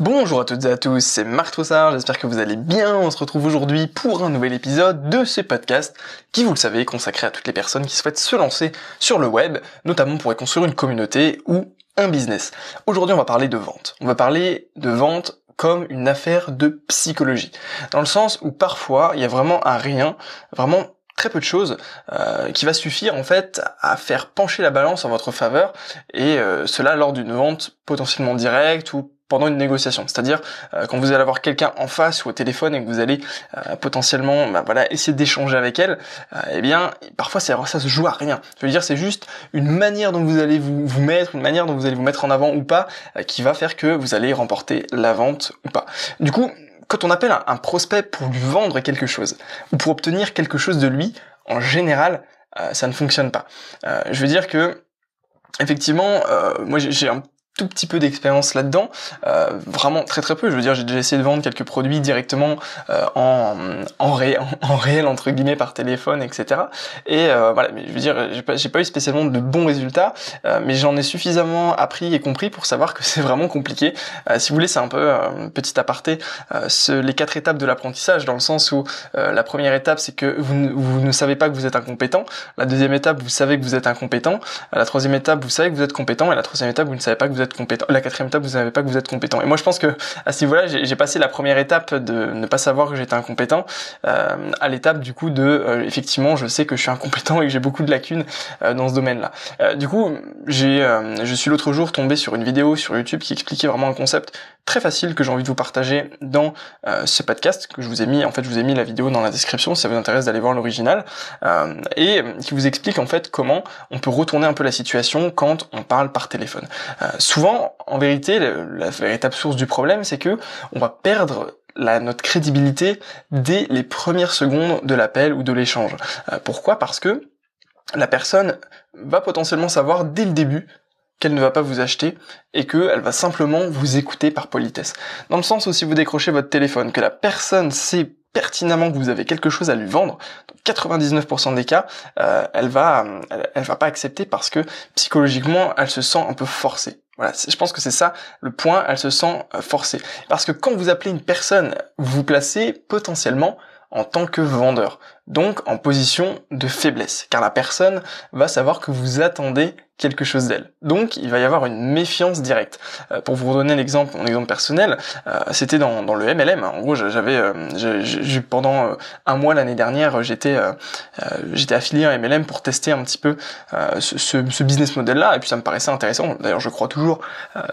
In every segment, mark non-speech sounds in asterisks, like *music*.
Bonjour à toutes et à tous, c'est Marc Troussard, j'espère que vous allez bien. On se retrouve aujourd'hui pour un nouvel épisode de ce podcast qui, vous le savez, est consacré à toutes les personnes qui souhaitent se lancer sur le web, notamment pour construire une communauté ou un business. Aujourd'hui, on va parler de vente. On va parler de vente comme une affaire de psychologie. Dans le sens où parfois, il y a vraiment un rien, vraiment très peu de choses euh, qui va suffire en fait à faire pencher la balance en votre faveur et euh, cela lors d'une vente potentiellement directe ou pendant une négociation. C'est-à-dire euh, quand vous allez avoir quelqu'un en face ou au téléphone et que vous allez potentiellement bah, voilà essayer d'échanger avec elle, eh bien parfois ça, se joue à rien. Je veux dire c'est juste une manière dont vous allez vous, vous mettre, une manière dont vous allez vous mettre en avant ou pas, qui va faire que vous allez remporter la vente ou pas. Du coup quand on appelle un, prospect pour lui vendre quelque chose ou pour obtenir quelque chose de lui, en général, euh, ça ne fonctionne pas. Euh, je veux dire que effectivement, euh, moi j'ai un tout petit peu d'expérience là-dedans, euh, vraiment très très peu. Je veux dire, j'ai déjà essayé de vendre quelques produits directement euh, en, en, ré, en, réel entre guillemets par téléphone, etc. Et euh, voilà, mais je veux dire, j'ai pas, pas eu spécialement de bons résultats, euh, mais j'en ai suffisamment appris et compris pour savoir que *laughs* c'est vraiment compliqué. Euh, si vous voulez, c'est un peu petit aparté, ce, les quatre étapes de l'apprentissage, dans le sens où la première étape, c'est que vous, vous ne savez pas que vous êtes incompétent. La deuxième étape, vous savez que vous êtes incompétent. La troisième étape, vous savez que vous êtes compétent. Et la troisième étape, vous ne savez pas que vous êtes compétent. La quatrième étape, vous savez pas que vous êtes compétent. Et moi, je pense que à ce niveau-là, j'ai passé la première étape de ne pas savoir que j'étais incompétent euh, à l'étape du coup de euh, effectivement, je sais que je suis incompétent *laughs* et que j'ai beaucoup de lacunes euh, dans ce domaine-là. Euh, du coup, j'ai, euh, je suis l'autre jour tombé sur une vidéo sur YouTube qui expliquait vraiment un concept très facile que j'ai envie de vous partager dans ce podcast que je vous ai mis. En fait, je vous ai mis la vidéo dans la description si ça vous intéresse d'aller voir l'original et qui vous explique en fait comment on peut retourner un peu la situation quand on parle par téléphone. En vérité, la véritable source du problème, c'est que on va perdre notre crédibilité dès les premières secondes de l'appel ou de l'échange. Euh, pourquoi? Parce que la personne va potentiellement savoir dès le début qu'elle ne va pas vous acheter et qu'elle va simplement vous écouter par politesse. Dans le sens où si vous décrochez votre téléphone, que la personne sait pertinemment que vous avez quelque chose à lui vendre, dans 99% des cas, euh, elle va, elle, elle va pas accepter parce que psychologiquement, elle se sent un peu forcée. Voilà, je pense que c'est ça le point, elle se sent euh, forcée. Parce que quand vous appelez une personne, vous vous placez potentiellement en tant que vendeur, donc en position de faiblesse, car la personne va savoir que vous attendez quelque chose d'elle. Donc il va y avoir une méfiance directe. Euh, pour vous donner un exemple, mon exemple personnel, euh, c'était dans, dans, le MLM. En gros, j'avais, euh, pendant euh, un mois l'année dernière, j'étais, euh, j'étais affilié à MLM pour tester un petit peu ce, ce, business model-là, et puis ça me paraissait intéressant. D'ailleurs, je crois toujours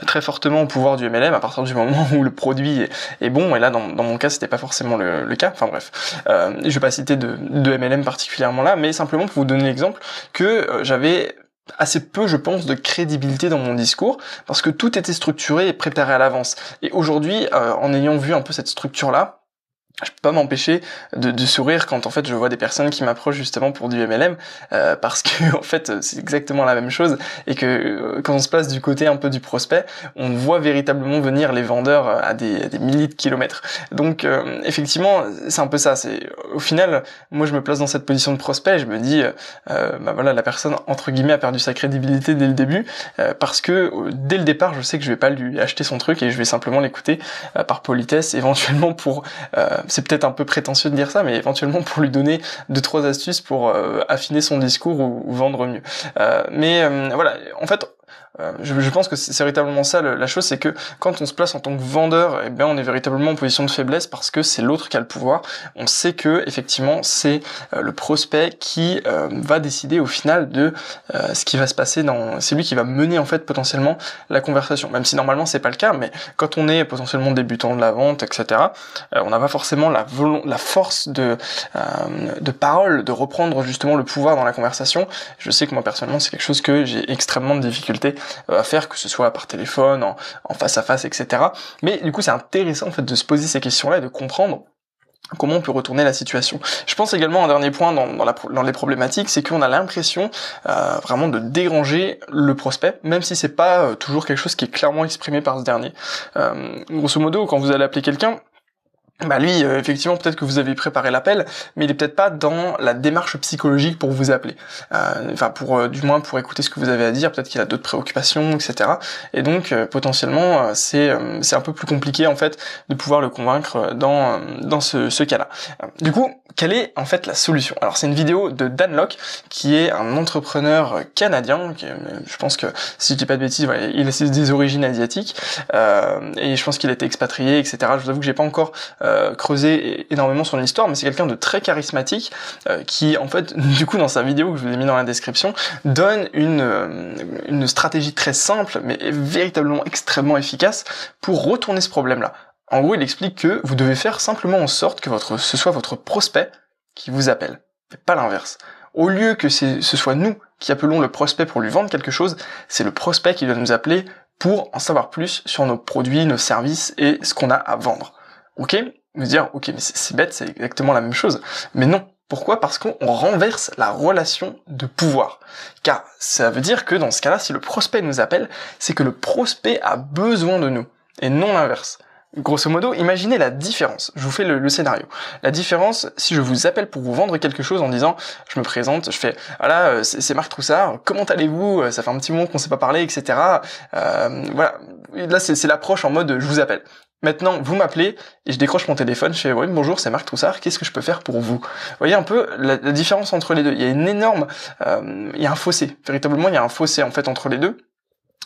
très fortement au pouvoir du MLM à partir du moment *laughs* où le produit est, est bon. Et là, dans, dans mon cas, c'était pas forcément le, le, cas. Enfin bref, je vais pas citer de, de MLM particulièrement là, mais simplement pour vous donner l'exemple que j'avais assez peu, je pense, de crédibilité dans mon discours, parce que tout était structuré et préparé à l'avance. Et aujourd'hui, euh, en ayant vu un peu cette structure-là, je peux pas m'empêcher de, de, sourire quand en fait je vois des personnes qui m'approchent justement pour du MLM euh, parce que *laughs* en fait c'est exactement la même chose et que euh, quand on se place du côté un peu du prospect on voit véritablement venir les vendeurs à des, à des milliers de kilomètres. Donc euh, effectivement c'est un peu ça. C'est au final moi je me place dans cette position de prospect et je me dis euh, bah voilà la personne entre guillemets a perdu sa crédibilité dès le début parce que dès le départ je sais que je vais pas lui acheter son truc et je vais simplement l'écouter par politesse *laughs* éventuellement pour c'est peut-être un peu prétentieux de dire ça, mais éventuellement pour lui donner deux trois astuces pour euh, affiner son discours ou, vendre mieux. Euh, mais euh, voilà, en fait, euh, je, pense que c'est véritablement ça la chose, c'est que quand on se place en tant que vendeur, eh bien on est véritablement en position de faiblesse parce que c'est l'autre qui a le pouvoir. On sait que effectivement c'est euh, le prospect qui euh, va décider au final de ce qui va se passer dans. C'est lui qui va mener en fait potentiellement la conversation. Même si normalement c'est pas le cas, mais quand on est potentiellement débutant de la vente, etc., on n'a pas forcément la, la force de de parole de reprendre justement le pouvoir dans la conversation. Je sais que moi personnellement c'est quelque chose que j'ai extrêmement de difficulté euh, à faire, que ce soit par téléphone, en, face à face, etc. Mais du coup, c'est intéressant en fait de se poser ces questions-là et de comprendre comment on peut retourner la situation. Je pense également un dernier point dans, dans, la, dans les problématiques, c'est qu'on a l'impression euh, vraiment de déranger le prospect, même si c'est pas euh, toujours quelque chose qui est clairement exprimé par ce dernier. grosso modo, quand vous allez appeler quelqu'un, bah lui, euh, effectivement, peut-être que vous avez préparé l'appel, mais il est peut-être pas dans la démarche psychologique pour vous appeler. Euh, enfin, pour euh, du moins pour écouter ce que vous avez à dire. Peut-être qu'il a d'autres préoccupations, etc. Et donc, potentiellement, c'est c'est un peu plus compliqué en fait de pouvoir le convaincre dans dans ce, ce cas-là. Du coup, quelle est en fait la solution? Alors, c'est une vidéo de Dan Locke, qui est un entrepreneur canadien. Qui, je pense que si je dis pas de bêtises, il a des origines asiatiques et je pense qu'il a été expatrié, etc. Je vous avoue que j'ai pas encore euh, creuser énormément son histoire, mais c'est quelqu'un de très charismatique euh, qui, en fait, *laughs* du coup, dans sa vidéo que je vous ai mis dans la description, donne une, euh, une stratégie très simple, mais véritablement extrêmement efficace pour retourner ce problème-là. En gros, il explique que vous devez faire simplement en sorte que votre, ce soit votre prospect qui vous appelle, pas l'inverse. Au lieu que ce soit nous qui appelons le prospect pour lui vendre quelque chose, c'est le prospect qui doit nous appeler pour en savoir plus sur nos produits, nos services et ce qu'on a à vendre. Ok? Vous dire, ok, mais c'est bête, c'est exactement la même chose. Mais non. Pourquoi? Parce qu'on renverse la relation de pouvoir. Car ça veut dire que dans ce cas-là, si le prospect nous appelle, c'est que le prospect a besoin de nous, et non l'inverse. Grosso modo, imaginez la différence. Je vous fais le, scénario. La différence, si je vous appelle pour vous vendre quelque chose en disant, je me présente, je fais, voilà, euh, c'est Marc Troussard, comment allez-vous? Ça fait un petit moment qu'on s'est pas parlé, etc. Euh, voilà. Là, c'est l'approche en mode, je vous appelle. Maintenant, vous m'appelez et je décroche mon téléphone, je fais oui, bonjour, c'est Marc Troussard, qu'est-ce que je peux faire pour vous? Vous voyez un peu la, différence entre les deux. Il y a une énorme, euh, il y a un fossé. Véritablement, il y a un fossé en fait entre les deux.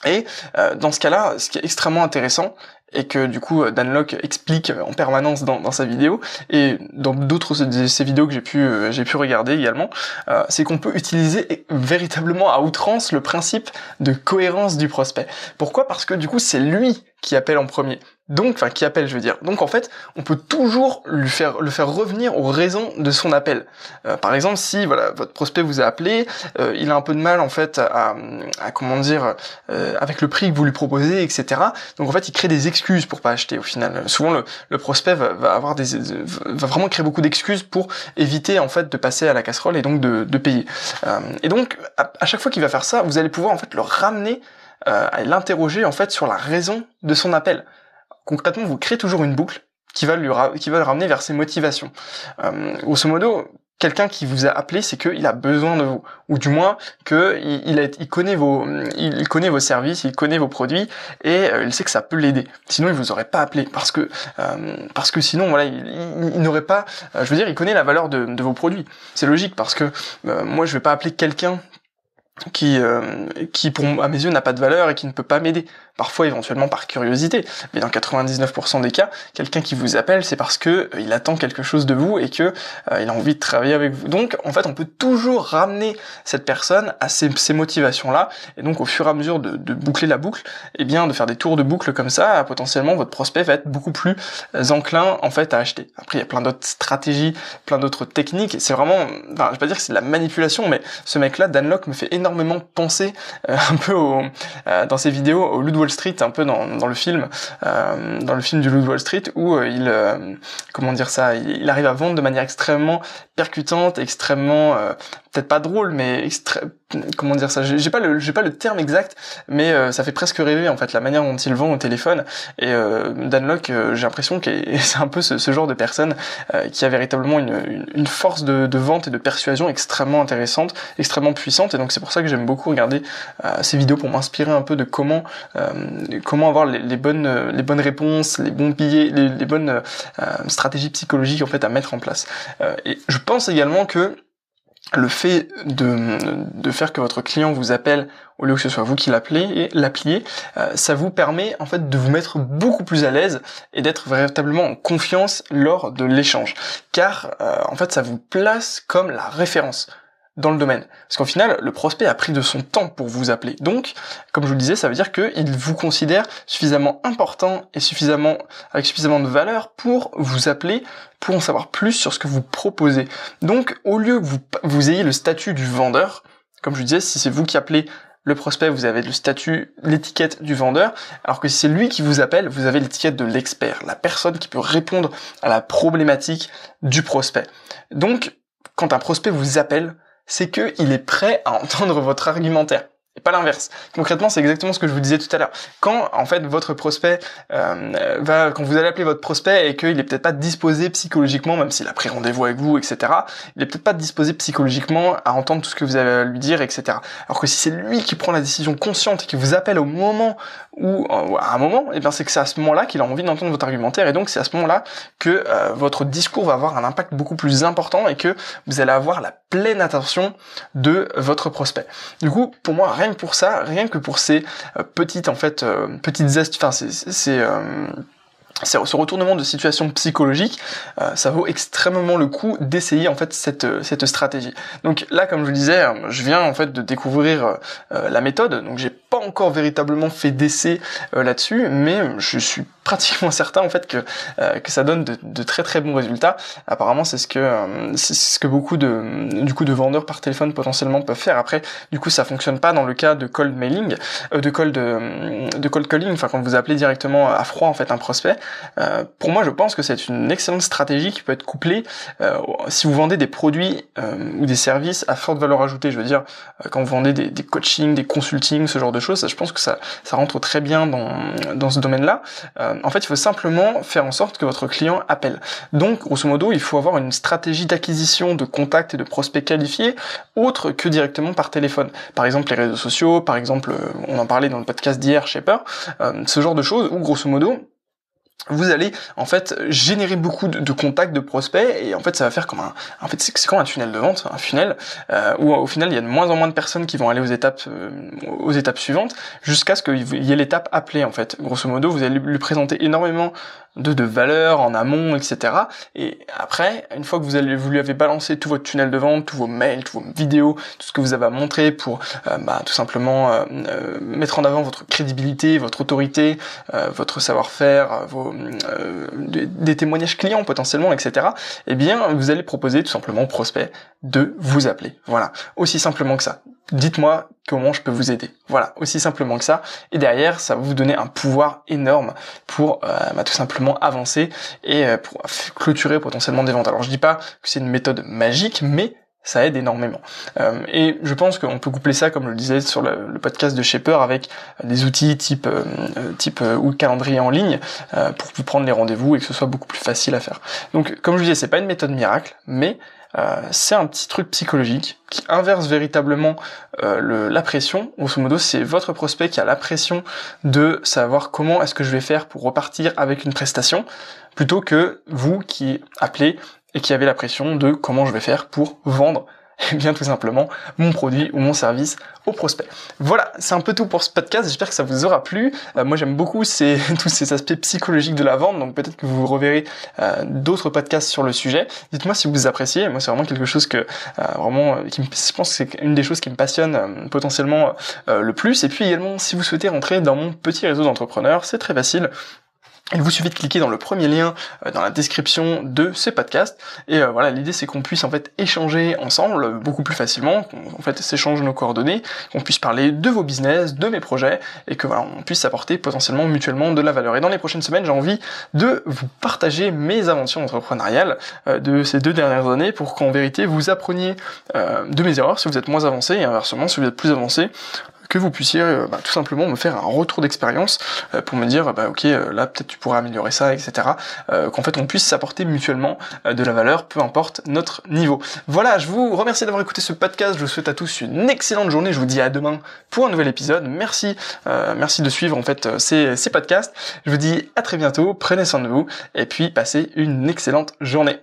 Et euh, dans ce cas-là, ce qui est extrêmement intéressant, et que du coup Dan Locke explique en permanence dans, sa vidéo et dans d'autres de ces vidéos que j'ai pu euh, j'ai pu regarder également, euh, c'est qu'on peut utiliser véritablement à outrance le principe de cohérence du prospect. Pourquoi? Parce que du coup c'est lui qui appelle en premier. Donc, enfin, qui appelle, je veux dire. Donc, en fait, on peut toujours lui faire, le faire revenir aux raisons de son appel. Euh, par exemple, si, voilà, votre prospect vous a appelé, euh, il a un peu de mal, en fait, à, à comment dire, euh, avec le prix que vous lui proposez, etc. Donc, en fait, il crée des excuses pour pas acheter, au final. Souvent, le, prospect va, avoir des, va vraiment créer beaucoup d'excuses pour éviter, en fait, de passer à la casserole et donc de, payer. et donc, à, chaque fois qu'il va faire ça, vous allez pouvoir, en fait, le ramener à l'interroger en fait sur la raison de son appel concrètement, vous créez toujours une boucle qui va, lui qui va le ramener vers ses motivations. Euh, grosso modo, quelqu'un qui vous a appelé, c'est qu'il a besoin de vous, ou du moins que il, connaît vos, il connaît vos services, il connaît vos produits, et euh, il sait que ça peut l'aider. Sinon, il vous aurait pas appelé, parce que euh, parce que sinon, voilà, il, n'aurait pas, euh, je veux dire, il connaît la valeur de, vos produits. C'est logique, parce que moi, je vais pas appeler quelqu'un qui, qui à mes yeux n'a pas de valeur et qui ne peut pas m'aider parfois éventuellement par curiosité, mais dans 99% des cas, quelqu'un qui vous appelle, c'est parce que euh, il attend quelque chose de vous et que euh, il a envie de travailler avec vous. Donc en fait, on peut toujours ramener cette personne à ces, motivations-là, et donc au fur et à mesure de, boucler la boucle, et eh bien de faire des tours de boucle comme ça, potentiellement votre prospect va être beaucoup plus euh, enclin en fait à acheter. Après, il y a plein d'autres stratégies, plein d'autres techniques. C'est vraiment, enfin, je vais pas dire que c'est de la manipulation, mais ce mec-là, Dan Locke, me fait énormément penser *laughs* un peu au, dans ses vidéos au Ludwig Street, un peu dans, dans le film, euh, dans le film du Loup Wall Street, où euh, il, euh, comment dire ça, il, arrive à vendre de manière extrêmement percutante, extrêmement peut-être pas drôle, mais comment dire ça? J'ai pas le j'ai pas le terme exact, mais euh, ça fait presque rêver en fait la manière dont il vend au téléphone. Et euh, Dan Locke, euh, j'ai l'impression que *laughs* c'est un peu ce, genre de personne qui a véritablement une, une, force de, de, vente et de persuasion extrêmement intéressante, extrêmement puissante. Et donc c'est pour ça que j'aime beaucoup regarder ces vidéos pour m'inspirer un peu de comment comment avoir les, les, bonnes les bonnes réponses, les bons billets, les, les bonnes stratégies psychologiques en fait à mettre en place. et je pense également que le fait de, faire que votre client vous appelle au lieu que ce soit vous qui l'appeliez, euh, ça vous permet en fait de vous mettre beaucoup plus à l'aise et d'être véritablement en confiance lors de l'échange. Car euh, en fait ça vous place comme la référence dans le domaine. Parce qu'en final, le prospect a pris de son temps pour vous appeler. Donc, comme je vous le disais, ça veut dire qu'il vous considère suffisamment important et suffisamment, avec suffisamment de valeur pour vous appeler, pour en savoir plus sur ce que vous proposez. Donc, au lieu que vous, ayez le statut du vendeur, comme je vous disais, si c'est vous qui appelez le prospect, vous avez le statut, l'étiquette du vendeur, alors que si c'est lui qui vous appelle, vous avez l'étiquette de l'expert, la personne qui peut répondre à la problématique du prospect. Donc, quand un prospect vous appelle, c'est qu'il est prêt à entendre *laughs* votre argumentaire. Pas l'inverse. Concrètement, c'est exactement ce que je vous disais tout à l'heure. Quand en fait votre prospect euh, va, quand vous allez appeler votre prospect et qu'il est peut-être pas disposé psychologiquement, même s'il a pris rendez-vous avec vous, etc. Il est peut-être pas disposé psychologiquement à entendre tout ce que vous à lui dire, etc. Alors que si c'est lui qui prend la décision consciente et qui vous appelle au moment où, à un moment, et eh bien c'est que c'est à ce moment-là qu'il a envie d'entendre votre argumentaire et donc c'est à ce moment-là que euh, votre discours va avoir un impact beaucoup plus important et que vous allez avoir la pleine attention de votre prospect. Du coup, pour moi, rien que pour ça, rien que pour ces euh, petites en fait petites astuces, enfin c'est ce retournement de situation psychologique, euh, ça vaut extrêmement le coup d'essayer en fait cette, euh, cette stratégie. Donc là, comme je vous disais, euh, je viens en fait de découvrir la méthode, donc j'ai pas encore véritablement fait d'essai là-dessus, mais je suis *laughs* pratiquement certain en fait que que ça donne de, de, très très bons résultats. Apparemment, c'est ce que c'est ce que beaucoup de du coup de vendeurs par téléphone potentiellement peuvent faire. Après, du coup, ça fonctionne pas dans le cas de cold mailing, de cold de cold calling, enfin quand vous appelez directement à froid en fait un prospect. Euh, pour moi, je pense que c'est une excellente stratégie qui peut être couplée euh, si vous vendez des produits euh, ou des services à forte valeur ajoutée. Je veux dire, quand vous vendez des, des coachings, des consultings, ce genre de choses, je pense que ça, ça rentre très bien dans, dans ce domaine-là. en fait, il faut simplement faire en sorte que votre client appelle. Donc, grosso modo, il faut avoir une stratégie d'acquisition de contacts et de prospects qualifiés autre que directement par téléphone. Par exemple, les réseaux sociaux, par exemple, on en parlait dans le podcast d'hier, Shaper, ce genre de choses où, grosso modo, vous allez en fait générer beaucoup de, contacts de prospects et en fait ça va faire comme un en fait c'est comme un tunnel de vente un funnel euh, où au final il y a de moins en moins de personnes qui vont aller aux étapes euh, aux étapes suivantes jusqu'à ce qu'il y ait l'étape appelée en fait. Grosso modo vous allez lui présenter énormément de, de valeur en amont, etc. Et après, une fois que vous, allez, vous lui avez balancé tout votre tunnel de vente, tous vos mails, toutes vos vidéos, tout ce que vous avez à montrer pour euh, bah, tout simplement euh, euh, mettre en avant votre crédibilité, votre autorité, votre savoir-faire, vos des témoignages clients potentiellement, etc. Eh bien, vous allez proposer tout simplement au prospect de vous appeler. Voilà, aussi simplement que ça dites-moi comment je peux vous aider. Voilà, aussi simplement que ça. Et derrière, ça va vous donner un pouvoir énorme pour euh, bah, tout simplement avancer et euh, pour clôturer potentiellement des ventes. Alors je dis pas que c'est une méthode magique, mais ça aide énormément. Euh, et je pense qu'on peut coupler ça, comme je le disais sur le, podcast de Shaper, avec des outils type type ou calendrier en ligne pour vous prendre les rendez-vous et que ce soit beaucoup plus facile à faire. Donc, comme je disais, c'est pas une méthode miracle, mais euh, c'est un petit truc psychologique qui inverse véritablement euh, le, la pression. Grosso modo, c'est votre prospect qui a la pression de savoir comment est-ce que je vais faire pour repartir avec une prestation, plutôt que vous qui appelez et qui avez la pression de comment je vais faire pour vendre eh bien tout simplement mon produit ou mon service au prospect. Voilà, c'est un peu tout pour ce podcast, j'espère que ça vous aura plu. Euh, moi j'aime beaucoup ces, *laughs* tous ces aspects psychologiques de la vente, donc peut-être que vous reverrez euh, d'autres podcasts sur le sujet. Dites-moi si vous appréciez, moi c'est vraiment quelque chose que euh, vraiment, qui me, je pense que c'est une des choses qui me passionne potentiellement le plus. Et puis également si vous souhaitez rentrer dans mon petit réseau d'entrepreneurs, c'est très facile. Il vous suffit de cliquer dans le premier lien euh, dans la description de ce podcast. Et euh, voilà, l'idée c'est qu'on puisse en fait échanger ensemble euh, beaucoup plus facilement, qu'on en fait s'échange nos coordonnées, qu'on puisse parler de vos business, de mes projets, et que voilà, on puisse apporter potentiellement mutuellement de la valeur. Et dans les prochaines semaines, j'ai envie de vous partager mes aventures entrepreneuriales de ces deux dernières années pour qu'en vérité vous appreniez de mes erreurs si vous êtes moins avancé et inversement si vous êtes plus avancé que vous puissiez euh, bah, tout simplement me faire un retour d'expérience euh, pour me dire bah ok euh, là peut-être tu pourrais améliorer ça etc qu'en fait on puisse s'apporter mutuellement de la valeur peu importe notre niveau. Voilà je vous remercie d'avoir écouté ce podcast. Je vous souhaite à tous une excellente journée. Je vous dis à demain pour un nouvel épisode. Merci merci de suivre en fait ces, ces podcasts. Je vous dis à très bientôt. Prenez soin de vous. Et puis passez une excellente journée